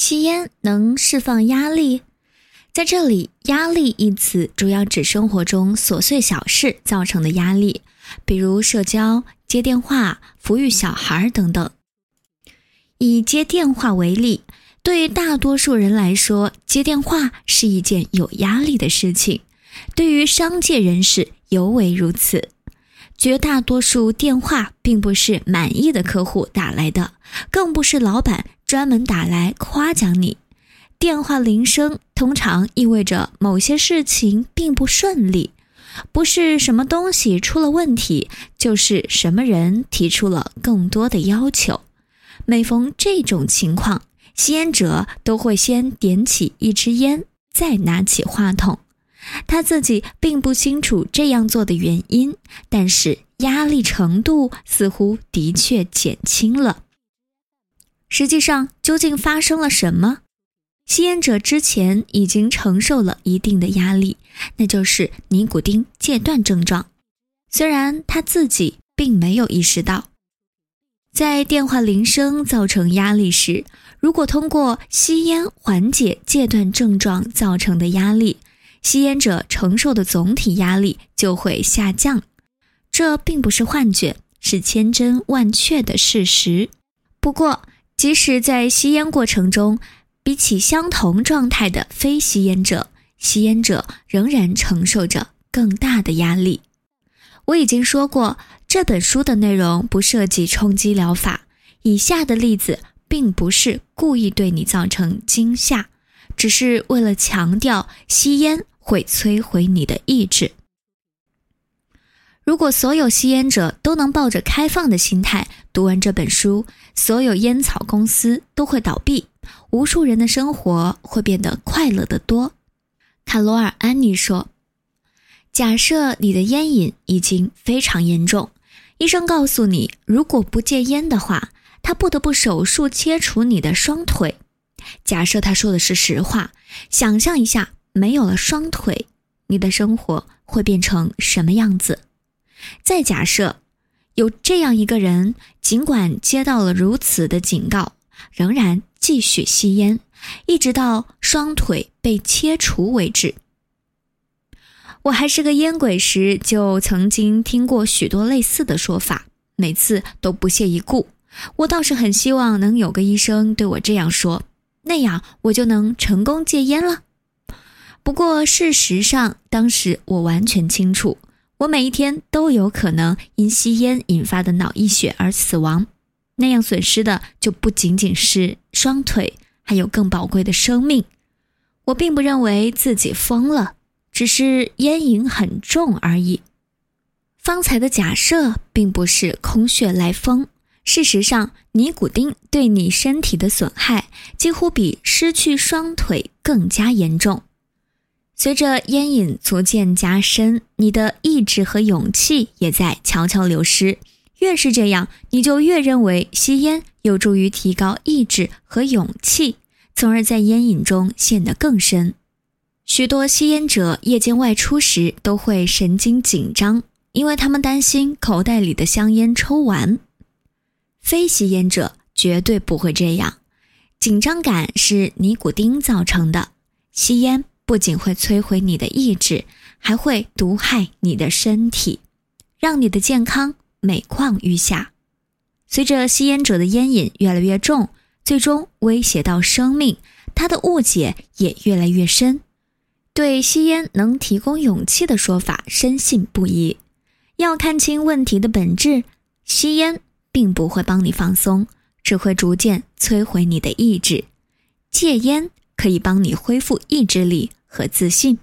吸烟能释放压力，在这里，“压力”一词主要指生活中琐碎小事造成的压力，比如社交、接电话、抚育小孩等等。以接电话为例，对于大多数人来说，接电话是一件有压力的事情；对于商界人士尤为如此。绝大多数电话并不是满意的客户打来的，更不是老板专门打来夸奖你。电话铃声通常意味着某些事情并不顺利，不是什么东西出了问题，就是什么人提出了更多的要求。每逢这种情况，吸烟者都会先点起一支烟，再拿起话筒。他自己并不清楚这样做的原因，但是压力程度似乎的确减轻了。实际上，究竟发生了什么？吸烟者之前已经承受了一定的压力，那就是尼古丁戒断症状，虽然他自己并没有意识到。在电话铃声造成压力时，如果通过吸烟缓解戒断症状造成的压力。吸烟者承受的总体压力就会下降，这并不是幻觉，是千真万确的事实。不过，即使在吸烟过程中，比起相同状态的非吸烟者，吸烟者仍然承受着更大的压力。我已经说过，这本书的内容不涉及冲击疗法。以下的例子并不是故意对你造成惊吓，只是为了强调吸烟。会摧毁你的意志。如果所有吸烟者都能抱着开放的心态读完这本书，所有烟草公司都会倒闭，无数人的生活会变得快乐得多。卡罗尔·安妮说：“假设你的烟瘾已经非常严重，医生告诉你，如果不戒烟的话，他不得不手术切除你的双腿。假设他说的是实话，想象一下。”没有了双腿，你的生活会变成什么样子？再假设有这样一个人，尽管接到了如此的警告，仍然继续吸烟，一直到双腿被切除为止。我还是个烟鬼时，就曾经听过许多类似的说法，每次都不屑一顾。我倒是很希望能有个医生对我这样说，那样我就能成功戒烟了。不过，事实上，当时我完全清楚，我每一天都有可能因吸烟引发的脑溢血而死亡，那样损失的就不仅仅是双腿，还有更宝贵的生命。我并不认为自己疯了，只是烟瘾很重而已。方才的假设并不是空穴来风。事实上，尼古丁对你身体的损害几乎比失去双腿更加严重。随着烟瘾逐渐加深，你的意志和勇气也在悄悄流失。越是这样，你就越认为吸烟有助于提高意志和勇气，从而在烟瘾中陷得更深。许多吸烟者夜间外出时都会神经紧张，因为他们担心口袋里的香烟抽完。非吸烟者绝对不会这样，紧张感是尼古丁造成的。吸烟。不仅会摧毁你的意志，还会毒害你的身体，让你的健康每况愈下。随着吸烟者的烟瘾越来越重，最终威胁到生命，他的误解也越来越深，对吸烟能提供勇气的说法深信不疑。要看清问题的本质，吸烟并不会帮你放松，只会逐渐摧毁你的意志。戒烟可以帮你恢复意志力。和自信。